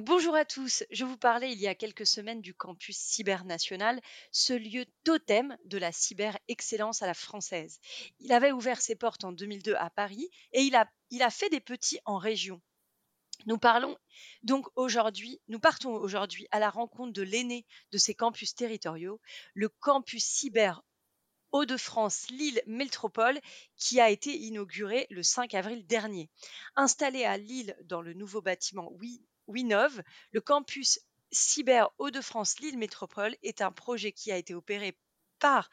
bonjour à tous, je vous parlais il y a quelques semaines du campus cyber national, ce lieu totem de la cyber excellence à la française. Il avait ouvert ses portes en 2002 à Paris et il a, il a fait des petits en région. Nous parlons donc aujourd'hui, nous partons aujourd'hui à la rencontre de l'aîné de ces campus territoriaux, le campus cyber Hauts-de-France Lille Métropole qui a été inauguré le 5 avril dernier. Installé à Lille dans le nouveau bâtiment Winov, le campus cyber Hauts-de-France Lille Métropole est un projet qui a été opéré par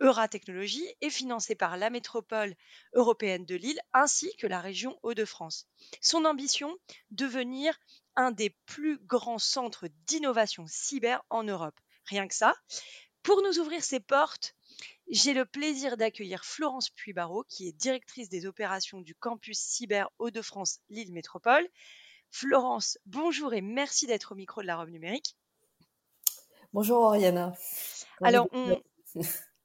Euratechnologie et financé par la métropole européenne de Lille ainsi que la région Hauts-de-France. Son ambition, devenir un des plus grands centres d'innovation cyber en Europe. Rien que ça. Pour nous ouvrir ses portes, j'ai le plaisir d'accueillir Florence Puy-Barreau, qui est directrice des opérations du campus cyber Hauts-de-France Lille Métropole. Florence, bonjour et merci d'être au micro de la robe numérique. Bonjour Oriana. Alors,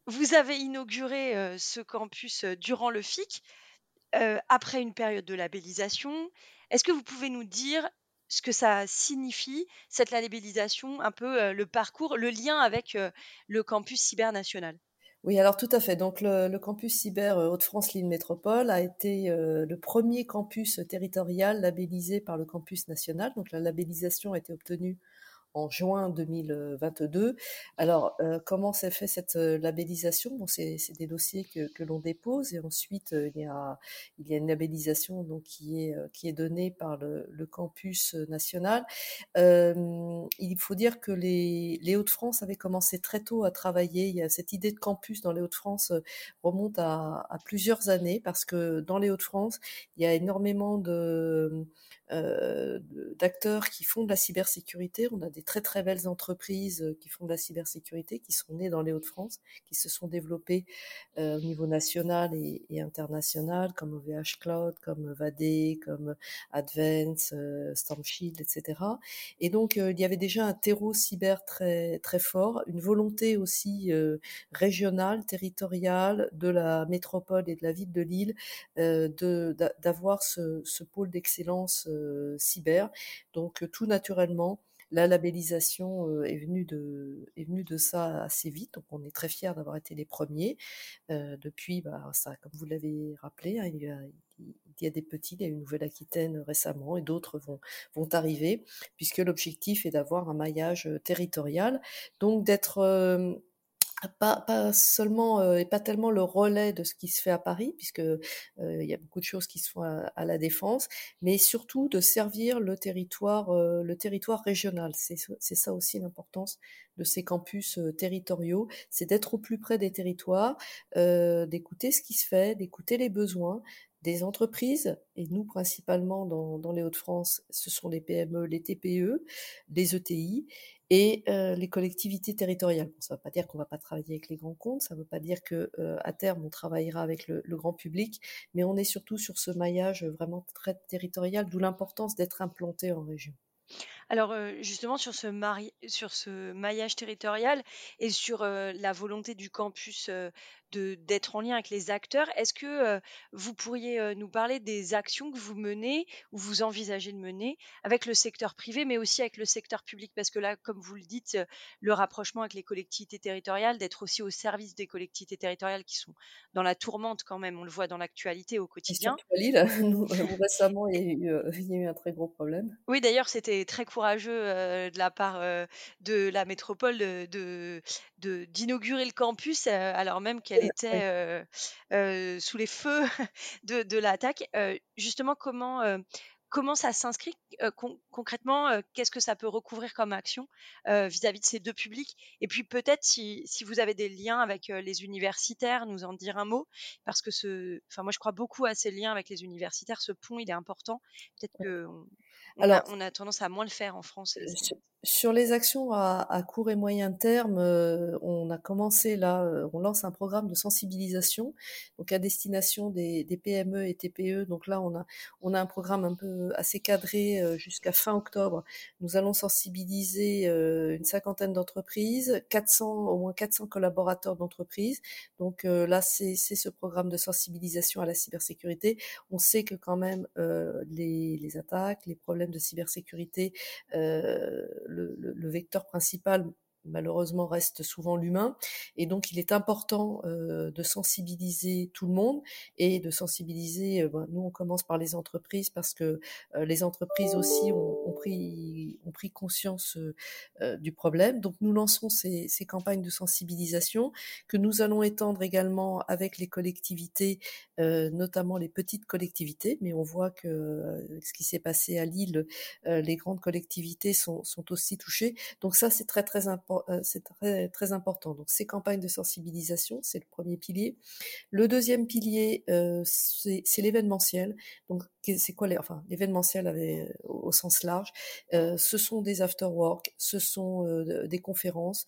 vous avez inauguré euh, ce campus euh, durant le FIC, euh, après une période de labellisation. Est-ce que vous pouvez nous dire ce que ça signifie, cette labellisation, un peu le parcours, le lien avec le campus cyber national oui, alors tout à fait. Donc le, campus cyber euh, Hauts-de-France Lille Métropole a été euh, le premier campus territorial labellisé par le campus national. Donc la labellisation a été obtenue en juin 2022. Alors, euh, comment s'est fait cette euh, labellisation? Bon, c'est des dossiers que, que l'on dépose et ensuite euh, il y a il y a une labellisation donc qui est qui est donnée par le, le campus national. Euh, il faut dire que les, les Hauts-de-France avaient commencé très tôt à travailler. Il y a cette idée de campus dans les Hauts-de-France remonte à, à plusieurs années parce que dans les Hauts-de-France il y a énormément de euh, d'acteurs qui font de la cybersécurité. On a des très très belles entreprises euh, qui font de la cybersécurité, qui sont nées dans les Hauts-de-France, qui se sont développées euh, au niveau national et, international, comme OVH Cloud, comme Vadé, comme Advance, Stormshield, etc. Et donc il y avait déjà un terreau cyber très très fort, une volonté aussi régionale, territoriale de la métropole et de la ville de Lille d'avoir ce, pôle d'excellence euh, cyber. Donc euh, tout naturellement, la labellisation euh, est venue de est venue de ça assez vite. Donc on est très fiers d'avoir été les premiers. depuis, bah, ça, comme vous l'avez rappelé, hein, il, y a, des petits, il y a une Nouvelle-Aquitaine récemment et d'autres vont vont arriver, puisque l'objectif est d'avoir un maillage territorial, donc d'être pas, seulement euh, et pas tellement le relais de ce qui se fait à Paris, puisque euh, il y a beaucoup de choses qui se font à, la défense, mais surtout de servir le territoire, euh, le territoire régional. C'est ça aussi l'importance de ces campus territoriaux, c'est d'être au plus près des territoires, d'écouter ce qui se fait, d'écouter les besoins, des entreprises, et nous principalement dans, dans les Hauts-de-France, ce sont les PME, les TPE, les ETI, et euh, les collectivités territoriales. ça ne veut pas dire qu'on ne va pas travailler avec les grands comptes, ça ne veut pas dire que euh, à terme on travaillera avec le, grand public, mais on est surtout sur ce maillage vraiment très territorial, d'où l'importance d'être implanté en région. Alors, justement sur ce sur ce maillage territorial et sur, la volonté du campus, d'être en lien avec les acteurs, est-ce que, vous pourriez, nous parler des actions que vous menez ou vous envisagez de mener avec le secteur privé, mais aussi avec le secteur public? Parce que là, comme vous le dites, le rapprochement avec les collectivités territoriales, d'être aussi au service des collectivités territoriales qui sont dans la tourmente quand même, on le voit dans l'actualité au quotidien. récemment, il y a eu, il y a eu un très gros problème. Oui, d'ailleurs, c'était très courageux de la part de la métropole de, d'inaugurer le campus alors même qu'elle était sous les feux de, de l'attaque. justement, comment comment ça s'inscrit concrètement Qu'est-ce que ça peut recouvrir comme action vis-à-vis de ces deux publics? Et puis peut-être si, si, vous avez des liens avec les universitaires, nous en dire un mot, parce que ce, enfin moi je crois beaucoup à ces liens avec les universitaires. Ce pont il est important. Peut-être que On a, on a tendance à moins le faire en France. Sur les actions à, court et moyen terme, euh, on a commencé là, euh, on lance un programme de sensibilisation, donc à destination des, PME et TPE. Donc là, on a, on a un programme un peu assez cadré euh, jusqu'à fin octobre. Nous allons sensibiliser une cinquantaine d'entreprises, 400, au moins 400 collaborateurs d'entreprises. Donc là, c'est ce programme de sensibilisation à la cybersécurité. On sait que quand même les, les attaques, les problèmes de cybersécurité, le, vecteur principal malheureusement reste souvent l'humain. Et donc il est important euh, de sensibiliser tout le monde et de sensibiliser euh, ben, nous on commence par les entreprises parce que euh, les entreprises aussi ont, pris ont pris conscience du problème. Donc nous lançons ces, ces, campagnes de sensibilisation que nous allons étendre également avec les collectivités notamment les petites collectivités. Mais on voit que ce qui s'est passé à Lille les grandes collectivités sont, sont aussi touchées. Donc ça c'est très très important euh, c'est très, important. Donc ces campagnes de sensibilisation, c'est le premier pilier. Le deuxième pilier, euh, c'est l'événementiel. Donc c'est quoi enfin l'événementiel euh, au sens large Ce sont des after work, ce sont des conférences,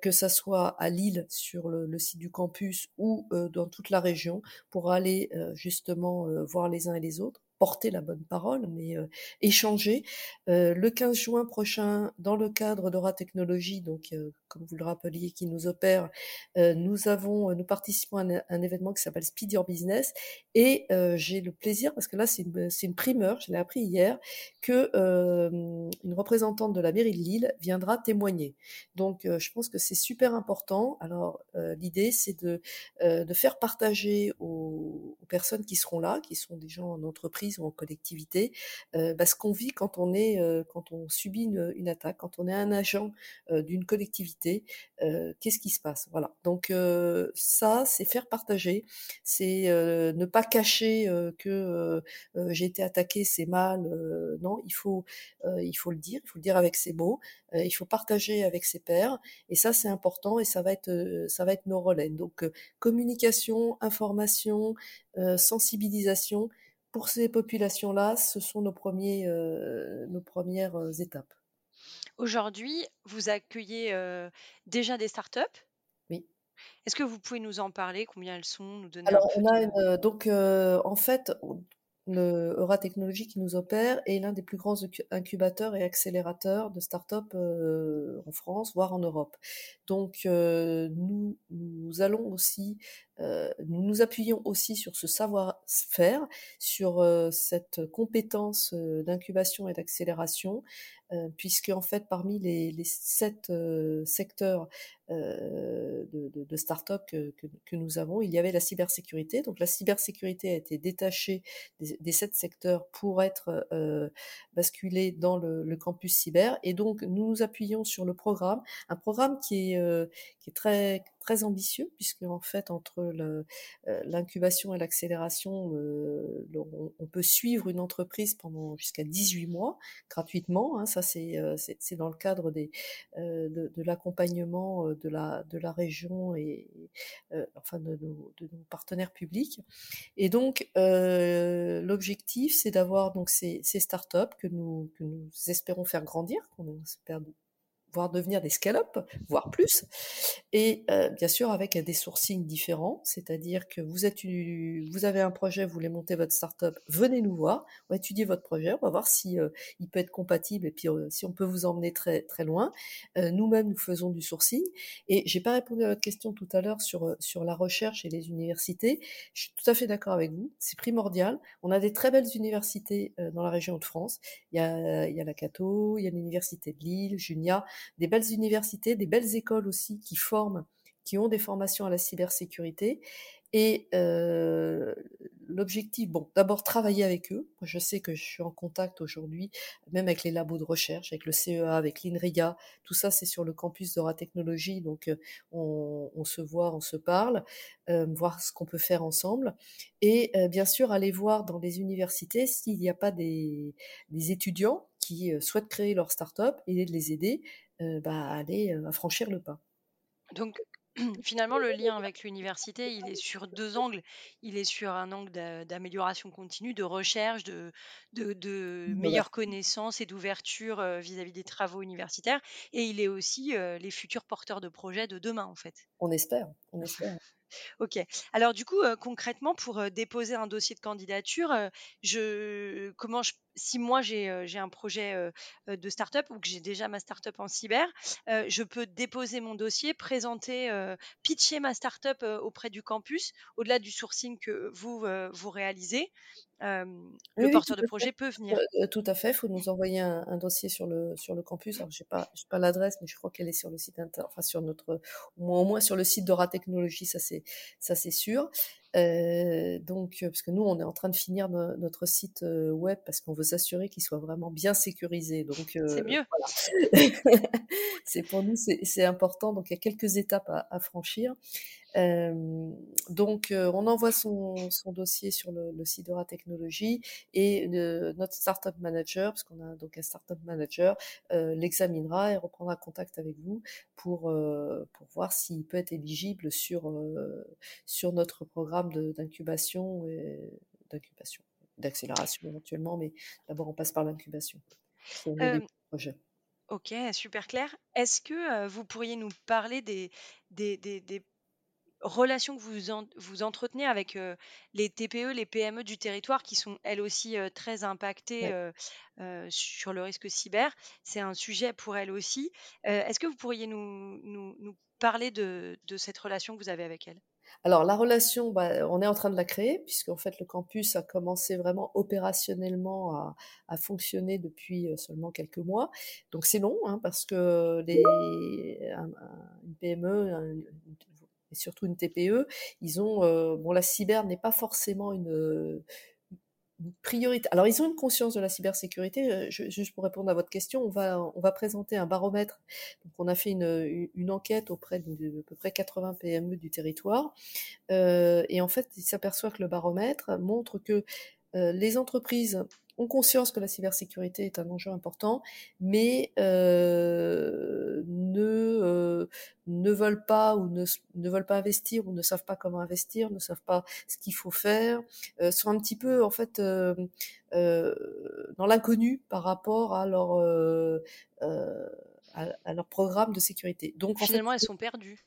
que ça soit à Lille sur le site du campus ou dans toute la région pour aller justement voir les uns et les autres porter la bonne parole, mais euh, échanger. Euh, le 15 juin prochain, dans le cadre d'Aura Technologies, donc euh, comme vous le rappeliez, qui nous opère, nous avons, nous participons à un, événement qui s'appelle Speed Your Business, et j'ai le plaisir, parce que là c'est une, une, primeur, je l'ai appris hier, que une représentante de la mairie de Lille viendra témoigner. Donc je pense que c'est super important. Alors l'idée c'est de, de faire partager aux, personnes qui seront là, qui sont des gens en entreprise ou en collectivité, euh, bah, ce qu'on vit quand on est, euh, quand on subit une, attaque, quand on est un agent euh, d'une collectivité, qu'est-ce qui se passe? Voilà. Donc ça, c'est faire partager, c'est ne pas cacher que j'ai été attaqué, c'est mal. non, il faut, il faut le dire, il faut le dire avec ses mots, il faut partager avec ses pairs, et ça c'est important et ça va être, ça va être nos relais. Donc communication, information, sensibilisation, pour ces populations-là, ce sont nos, premiers, nos premières étapes. Aujourd'hui, vous accueillez euh, déjà des startups? Oui. Est-ce que vous pouvez nous en parler? Combien elles sont? Nous donner Alors, on a donc, en fait, le Eura Technologies qui nous opère est l'un des plus grands incubateurs et accélérateurs de start-up en France, voire en Europe. Donc, nous, nous allons aussi euh, nous nous appuyons aussi sur ce savoir-faire, sur euh, cette compétence euh, d'incubation et d'accélération, puisque en fait parmi les, les sept secteurs de, de, de start-up que, que, nous avons, il y avait la cybersécurité. Donc la cybersécurité a été détachée des, des sept secteurs pour être basculée dans le, le, campus cyber. Et donc nous nous appuyons sur le programme, un programme qui est, qui est très très ambitieux, puisque en fait, entre euh, l'incubation et l'accélération, euh, on, peut suivre une entreprise pendant jusqu'à 18 mois gratuitement. Hein, ça, euh, c'est dans le cadre des, de, l'accompagnement de la, de la région et enfin de nos, de nos, partenaires publics. Et donc, l'objectif, c'est d'avoir donc ces, ces startups que nous, que nous espérons faire grandir, qu'on voire devenir des scale-up, voire plus. Et euh, bien sûr avec des sourcings différents, c'est-à-dire que vous, êtes, vous avez un projet, vous voulez monter votre startup, venez nous voir, on va étudier votre projet, on va voir si euh, il peut être compatible et puis euh, si on peut vous emmener très très loin. Nous-mêmes, nous faisons du sourcing. Et j'ai pas répondu à votre question tout à l'heure sur sur la recherche et les universités. Je suis tout à fait d'accord avec vous, c'est primordial. On a des très belles universités dans la région de France. Il y a, il y a la Cato, il y a l'université de Lille, Junia des belles universités, des belles écoles aussi qui forment, qui ont des formations à la cybersécurité. Et euh, l'objectif, bon, d'abord travailler avec eux. je sais que je suis en contact aujourd'hui, même avec les labos de recherche, avec le CEA, avec l'INRIA. Tout ça, c'est sur le campus d'Aura Technologie. Donc, euh, on, se voit, on se parle, euh, voir ce qu'on peut faire ensemble. Et bien sûr, aller voir dans les universités s'il n'y a pas des, des étudiants qui souhaitent créer leur start-up et de les aider bah, à aller à franchir le pas. Donc, finalement, le lien avec l'université, il est sur deux angles. Il est sur un angle d'amélioration continue, de recherche, de, de, meilleures connaissances et d'ouverture vis-à-vis des travaux universitaires. Et il est aussi les futurs porteurs de projets de demain, en fait. On espère, on espère. OK. Alors du coup, concrètement, pour, déposer un dossier de candidature, je comment je si moi j'ai, un projet, de start-up ou que j'ai déjà ma start-up en cyber, je peux déposer mon dossier, présenter, pitcher ma start-up, auprès du campus, au-delà du sourcing que vous, vous réalisez le porteur de projet peut venir. tout à fait, il faut nous envoyer un, dossier sur le, sur le campus. Alors, je n'ai pas, pas l'adresse, mais je crois qu'elle est sur le site, enfin, sur notre, au moins, au moins sur le site d'Aura Technologies, ça c'est sûr. Euh, donc, parce que nous, on est en train de finir notre site web parce qu'on veut s'assurer qu'il soit vraiment bien sécurisé. Donc, c'est mieux. c'est pour nous, c'est important. Donc, il y a quelques étapes à, à franchir donc, on envoie son, son, dossier sur le, le site Dora Technologies et notre startup manager, parce qu'on a donc un startup manager, l'examinera et reprendra contact avec vous pour, pour voir s'il peut être éligible sur, sur notre programme d'incubation et d'incubation, d'accélération éventuellement, mais d'abord on passe par l'incubation. Ok, super clair. Est-ce que vous pourriez nous parler des, des, des, des relations que vous, vous entretenez avec les TPE, les PME du territoire qui sont elles aussi très impactées sur le risque cyber. C'est un sujet pour elles aussi. Est-ce que vous pourriez nous, nous, parler de, de, cette relation que vous avez avec elles? Alors la relation, bah, on est en train de la créer puisqu'en fait le campus a commencé vraiment opérationnellement à, à fonctionner depuis seulement quelques mois. Donc c'est long hein, parce que les, une PME, et surtout une TPE, ils ont euh, bon la cyber n'est pas forcément une, priorité. Alors ils ont une conscience de la cybersécurité. Euh, juste pour répondre à votre question, on va on va présenter un baromètre. Donc on a fait une, une enquête auprès de, peu près 80 PME du territoire euh, et en fait il s'aperçoit que le baromètre montre que les entreprises ont conscience que la cybersécurité est un enjeu important, mais ne, veulent pas ou ne, ne, veulent pas investir ou ne savent pas comment investir, ne savent pas ce qu'il faut faire, euh, sont un petit peu en fait euh, euh, dans l'inconnu par rapport à leur à, à, leur programme de sécurité. Donc finalement, elles sont perdues.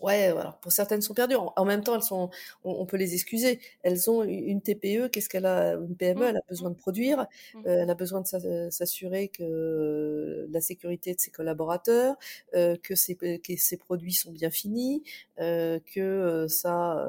Ouais, alors pour certaines sont perdues. En, même temps, elles sont, on, peut les excuser. Elles ont une TPE. Qu'est-ce qu'elle a Une PME, mmh. elle a besoin de produire. Mmh. Euh, elle a besoin de s'assurer que la sécurité de ses collaborateurs, euh, que, ses, que ses produits sont bien finis, euh, que sa,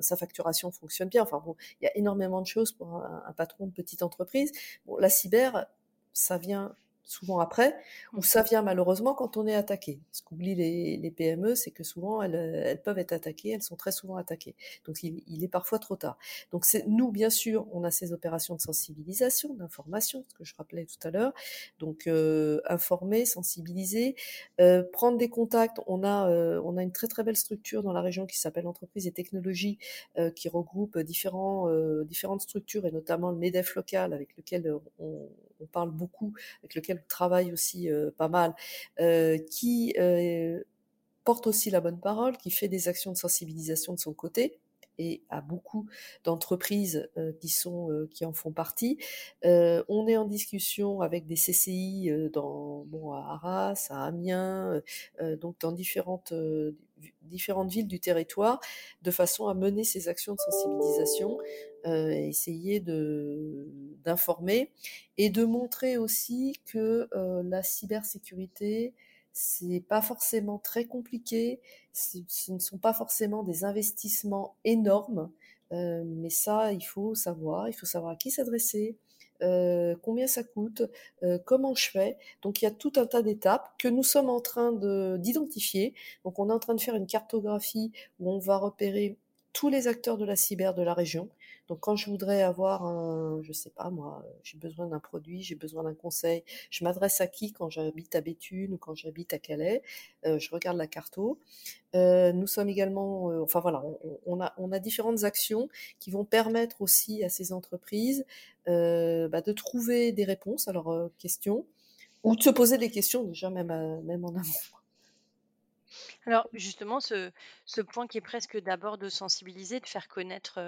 sa facturation fonctionne bien. Enfin bon, il y a énormément de choses pour un, un patron de petite entreprise. Bon, la cyber, ça vient souvent après, ou ça vient malheureusement quand on est attaqué. Ce qu'oublient les, les, PME, c'est que souvent elles, elles, peuvent être attaquées, elles sont très souvent attaquées. Donc il, il est parfois trop tard. Donc c'est nous, bien sûr, on a ces opérations de sensibilisation, d'information, ce que je rappelais tout à l'heure. Donc euh, informer, sensibiliser, euh, prendre des contacts. On a euh, on a une très très belle structure dans la région qui s'appelle Entreprise et Technologie, euh, qui regroupe différents euh, différentes structures et notamment le Medef local avec lequel on, on parle beaucoup, avec lequel on travaille aussi euh, pas mal, euh, qui euh, porte aussi la bonne parole, qui fait des actions de sensibilisation de son côté et à beaucoup d'entreprises qui sont qui en font partie. on est en discussion avec des CCI dans bon à Arras, à Amiens, donc dans différentes différentes villes du territoire, de façon à mener ces actions de sensibilisation, euh, essayer de d'informer et de montrer aussi que euh, la cybersécurité c'est pas forcément très compliqué, ce ne sont pas forcément des investissements énormes, euh, mais ça il faut savoir, il faut savoir à qui s'adresser, euh, combien ça coûte, euh, comment je fais. Donc il y a tout un tas d'étapes que nous sommes en train d'identifier. Donc on est en train de faire une cartographie où on va repérer tous les acteurs de la cyber de la région. Donc quand je voudrais avoir un, je sais pas moi, j'ai besoin d'un produit, j'ai besoin d'un conseil, je m'adresse à qui quand j'habite à Béthune ou quand j'habite à Calais, euh, je regarde la carto. Euh, nous sommes également, euh, enfin voilà, on, a, différentes actions qui vont permettre aussi à ces entreprises euh, bah, de trouver des réponses à leurs questions ou de se poser des questions déjà même, même en amont. Alors justement, ce point qui est presque d'abord de sensibiliser, de faire connaître,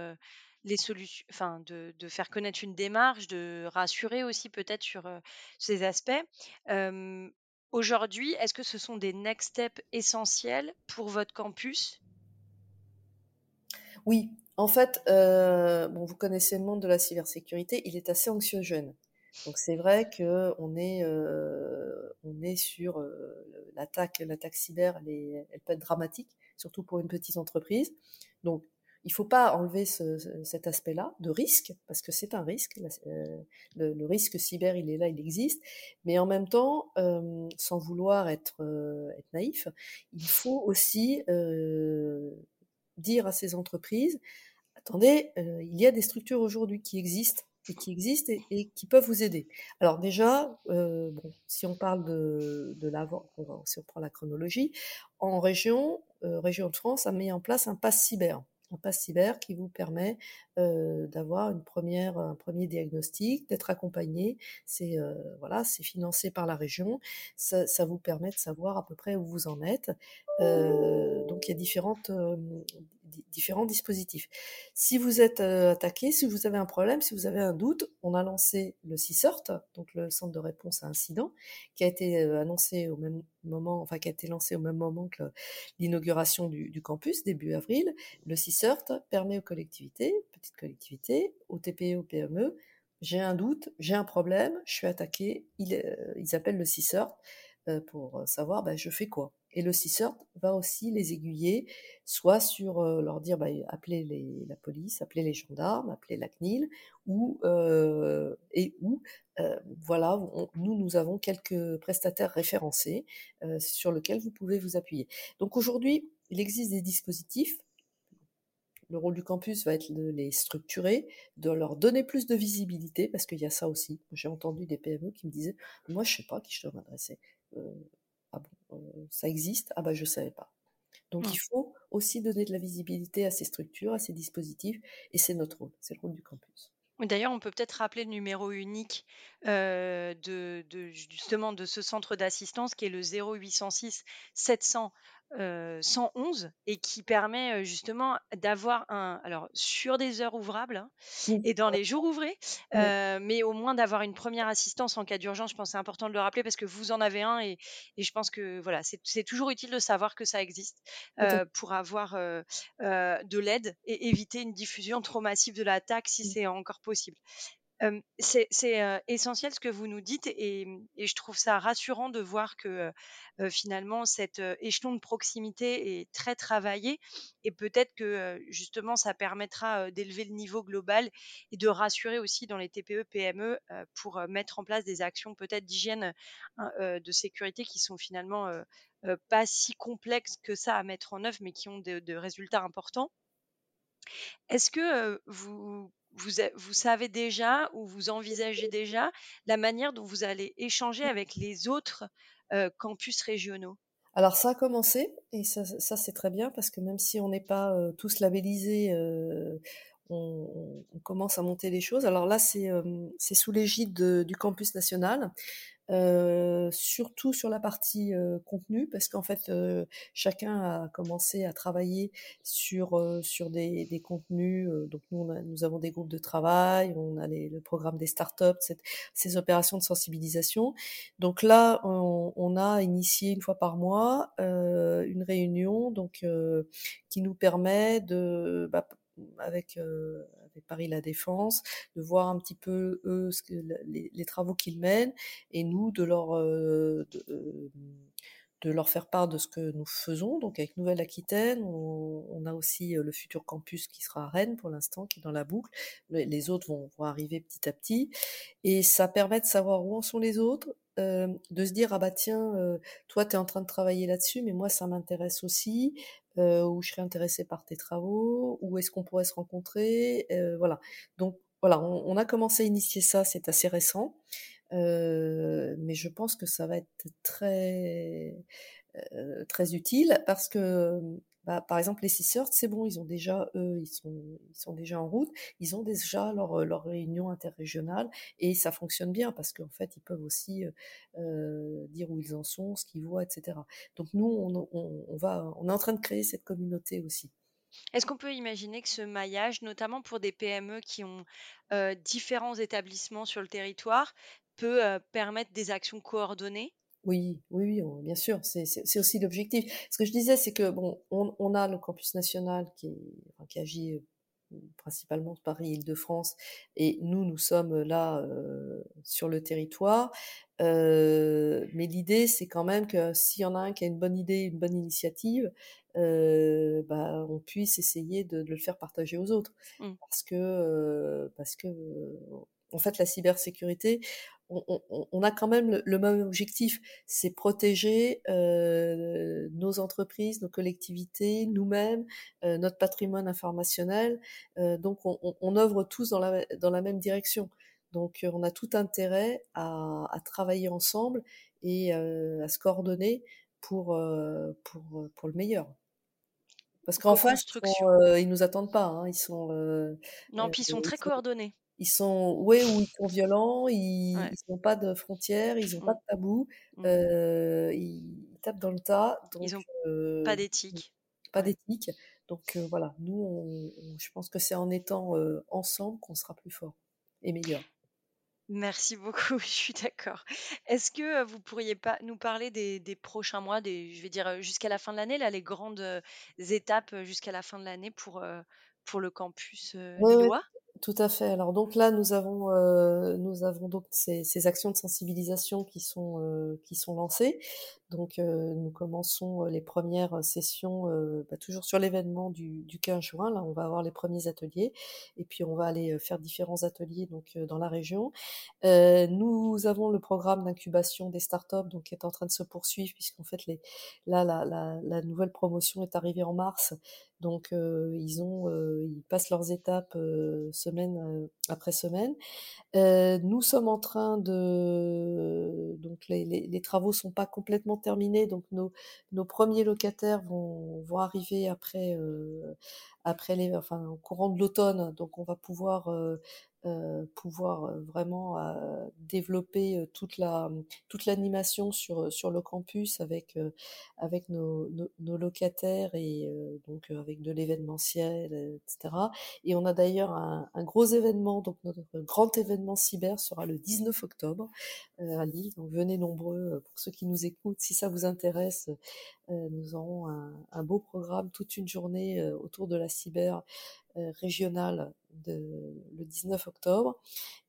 les solutions enfin de de faire connaître une démarche, de rassurer aussi peut-être sur, ces aspects. Aujourd'hui, est-ce que ce sont des next steps essentiels pour votre campus? Oui, en fait, bon, vous connaissez le monde de la cybersécurité, il est assez anxiogène. Donc c'est vrai qu'on est, heu, on est sur, l'attaque l'attaque cyber, elle est elle peut être dramatique, surtout pour une petite entreprise. Donc il faut pas enlever ce ce cet aspect-là de risque, parce que c'est un risque, heu, le le risque cyber, il est là, il existe. Mais en même temps, hem, sans vouloir être, heu, être naïf, il faut aussi, heu, dire à ces entreprises: «Attendez, heu, il y a des structures aujourd'hui qui existent et qui existent et et qui peuvent vous aider». Alors déjà, heu, bon, si on parle de de l'avant, si on prend la chronologie, en région, heu, région de France a mis en place un pass cyber. Un pass cyber qui vous permet, d'avoir une première un premier diagnostic, d'être accompagné. C'est, voilà, c'est financé par la région. Ça vous permet de savoir à peu près où vous en êtes. Heu, donc il y a différentes, di différents dispositifs. Si vous êtes, heu, attaqué, si vous avez un problème, si vous avez un doute, on a lancé le CISORT, donc le centre de réponse à incidents, qui a été, heu, annoncé au même moment enfin qui a été lancé au même moment que l'inauguration du campus, début avril. Le CISORT permet aux collectivités, petites collectivités, aux TPE, aux PME: «J'ai un doute, j'ai un problème, je suis attaqué», ils, appellent le CISORT, pour, savoir, bah, je fais quoi? Et le CISORT va aussi les aiguiller, soit sur, heu, leur dire, bah, appelez les la police, appelez les gendarmes, appelez la CNIL ou, heu, et ou, heu, voilà, nous, nous avons quelques prestataires référencés, heu, sur lesquels vous pouvez vous appuyer. Donc aujourd'hui, il existe des dispositifs. Le rôle du campus va être de les structurer, de leur donner plus de visibilité, parce qu'il y a ça aussi. J'ai entendu des PME qui me disaient: «Moi, je sais pas à qui je dois m'adresser». Heu, ah bon, heu, ça existe? Ah bah, je savais pas. Donc il faut aussi donner de la visibilité à ces structures, à ces dispositifs et c'est notre rôle, c'est le rôle du campus. D'ailleurs, on peut peut-être rappeler le numéro unique, heu, de de justement de ce centre d'assistance qui est le 0806 700, heu, 111 et qui permet, heu, justement d'avoir un alors sur des heures ouvrables, hein, Oui, et dans les jours ouvrés, oui, heu, mais au moins d'avoir une première assistance en cas d'urgence. Je pense que c'est important de le rappeler parce que vous en avez un et et je pense que voilà, c'est toujours utile de savoir que ça existe, pour avoir, de l'aide et éviter une diffusion trop massive de l'attaque si c'est encore possible. C'est essentiel ce que vous nous dites et mmh et je trouve ça rassurant de voir que, finalement cet, échelon de proximité est très travaillé et peut-être que, justement ça permettra, d'élever le niveau global et de rassurer aussi dans les TPE-PME, heu, pour, mettre en place des actions peut-être d'hygiène, hein, de sécurité qui sont finalement, pas si complexes que ça à mettre en œuvre, mais qui ont de de résultats importants. Est-ce que, vous vous vous savez déjà ou vous envisagez déjà la manière dont vous allez échanger avec les autres, heu, campus régionaux? Alors ça a commencé et ça c'est très bien parce que même si on n'est pas, heu, tous labellisés, heu, on on commence à monter les choses. Alors là, c'est, c'est sous l'égide de du campus national. Heu, surtout sur la partie, heu, contenu parce qu'en fait, heu, chacun a commencé à travailler sur, heu, sur des des contenus, heu, donc nous on a nous avons des groupes de travail, on a les le programme des startups, cette ces opérations de sensibilisation. Donc là, on on a initié une fois par mois, une réunion donc qui nous permet de, bah, avec, heu, avec Paris La Défense, de voir un petit peu les travaux qu'ils mènent et nous de leur, heu, de, leur faire part de ce que nous faisons. Donc avec Nouvelle-Aquitaine, on a aussi, le futur campus qui sera à Rennes pour l'instant, qui est dans la boucle. Les autres vont arriver petit à petit et ça permet de savoir où en sont les autres, de se dire: «Ah bah tiens, toi tu es en train de travailler là-dessus, mais moi ça m'intéresse aussi», ou «Je serais intéressé par tes travaux», ou «Est-ce qu'on pourrait se rencontrer?» heu, voilà. Donc voilà, on on a commencé à initier ça, c'est assez récent. Heu, mais je pense que ça va être très, heu, très utile parce que, bah, par exemple, les Sixers, c'est bon, ils ont déjà, eux, ils sont, ils sont déjà en route, ils ont déjà leur, leur réunion interrégionale et ça fonctionne bien parce qu'en fait, ils peuvent aussi euh, dire où ils en sont, ce qu'ils voient, etc. Donc nous, on, va, on est en train de créer cette communauté aussi. Est-ce qu'on peut imaginer que ce maillage, notamment pour des PME qui ont euh, différents établissements sur le territoire, peut euh, permettre des actions coordonnées? Oui, oui, oui, bien sûr, c'est aussi l'objectif. Ce que je disais, c'est que bon, on, on, a le campus national qui, agit euh, principalement de Paris-Île-de-France, et nous, nous sommes là euh, sur le territoire. Euh, mais l'idée, c'est quand même que s'il y en a un qui a une bonne idée, une bonne initiative, euh, bah, on puisse essayer de, de, le faire partager aux autres, mmh. parce que euh, parce que en fait, la cybersécurité, on, a quand même le, même objectif, c'est protéger euh, nos entreprises, nos collectivités, nous-mêmes, euh, notre patrimoine informationnel. Euh, donc, on, œuvre tous dans la, dans la même direction. Donc, on a tout intérêt à, travailler ensemble et à se coordonner pour, pour, pour le meilleur. Parce qu'en face, ils, ils nous attendent pas. Hein, ils sont. non, puis ils sont très coordonnés ils sont ouais ou ils sont violents, ils n'ont pas de frontières, ils n'ont pas mmh. de tabou, mmh. euh, ils tapent dans le tas. Donc, ils n'ont euh, pas d'éthique. Pas d'éthique. Donc euh, voilà, nous, je pense que c'est en étant ensemble qu'on sera plus fort et meilleur. Merci beaucoup, je suis d'accord. Est-ce que vous pourriez pas nous parler des, des prochains mois, des, je vais dire jusqu'à la fin de l'année, là, les grandes étapes jusqu'à la fin de l'année pour, pour le campus lillois? Tout à fait. Alors donc là, nous avons euh, nous avons donc ces, actions de sensibilisation qui sont euh, qui sont lancées. Donc euh, nous commençons les premières sessions bah, toujours sur l'événement du, du 15 juin. Là, on va avoir les premiers ateliers et puis on va aller faire différents ateliers donc dans la région. nous avons le programme d'incubation des startups donc qui est en train de se poursuivre puisqu'en fait les là la, nouvelle promotion est arrivée en mars donc euh, ils ont, euh, ils passent leurs étapes euh, semaine après semaine. nous sommes en train de, donc les, les, les, travaux sont pas complètement terminés, donc nos, premiers locataires vont, vont arriver après, après les, enfin au courant de l'automne, donc on va pouvoir euh, pouvoir euh, vraiment euh, développer toute la toute l'animation sur sur le campus avec avec nos, nos, locataires et donc avec de l'événementiel etc et on a d'ailleurs un, un, gros événement donc notre grand événement cyber sera le 19 octobre à Lille. Donc venez nombreux pour ceux qui nous écoutent. Si ça vous intéresse nous aurons un, un beau programme toute une journée autour de la cyber euh, régionale le 19 octobre.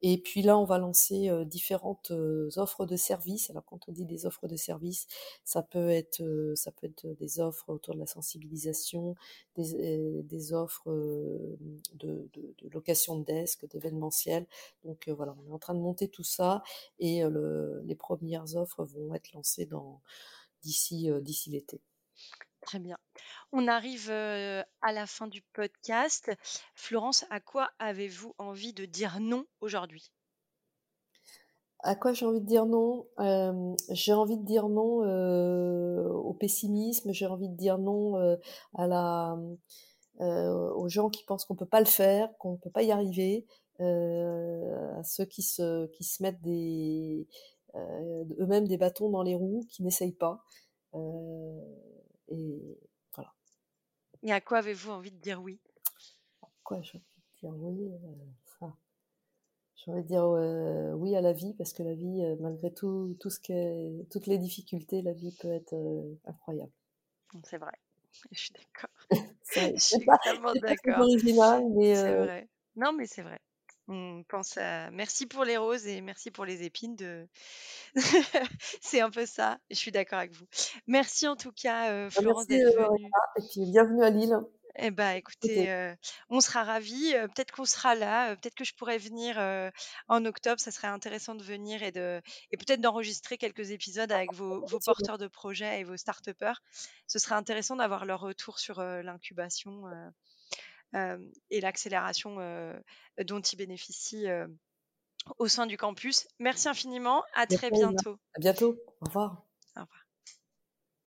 Et puis là, on va lancer euh, différentes euh, offres de services. Alors quand on dit des offres de services, ça peut être ça peut des offres autour de la sensibilisation, des, offres de, de, de, location de desk, d'événementiel. Donc voilà, on est en train de monter tout ça et le, les premières offres vont être lancées d'ici d'ici l'été. Très bien. On arrive à la fin du podcast. Florence, à quoi avez-vous envie de dire non aujourd'hui? À quoi j'ai envie de dire non? J'ai envie de dire non au pessimisme, j'ai envie de dire non aux gens qui pensent qu'on ne peut pas le faire, qu'on ne peut pas y arriver, à ceux qui se, qui se mettent eux-mêmes des bâtons dans les roues, qui n'essayent pas. Et voilà. Et à quoi avez-vous envie de dire oui? À quoi j'ai envie de dire oui euh, J'ai envie de dire euh, oui à la vie, parce que la vie, euh, malgré tout, tout ce que, toutes les difficultés, la vie peut être incroyable. C'est vrai. Je suis d'accord. je suis totalement d'accord. original, mais. C'est vrai. Non, mais c'est vrai. On pense à merci pour les roses et merci pour les épines de c'est un peu ça, je suis d'accord avec vous. Merci en tout cas euh, bah, Florence d'être venue. Et puis bienvenue à Lille. Eh ben écoutez, euh, on sera ravis. Euh, peut-être qu'on sera là. peut-être que je pourrais venir en octobre. Ça serait intéressant de venir et de et peut-être d'enregistrer quelques épisodes avec vos, vos porteurs de projets et vos start-upers. Ce serait intéressant d'avoir leur retour sur l'incubation et l'accélération dont ils bénéficient au sein du campus. Merci infiniment. À très bientôt. À bientôt. Au revoir. Au revoir.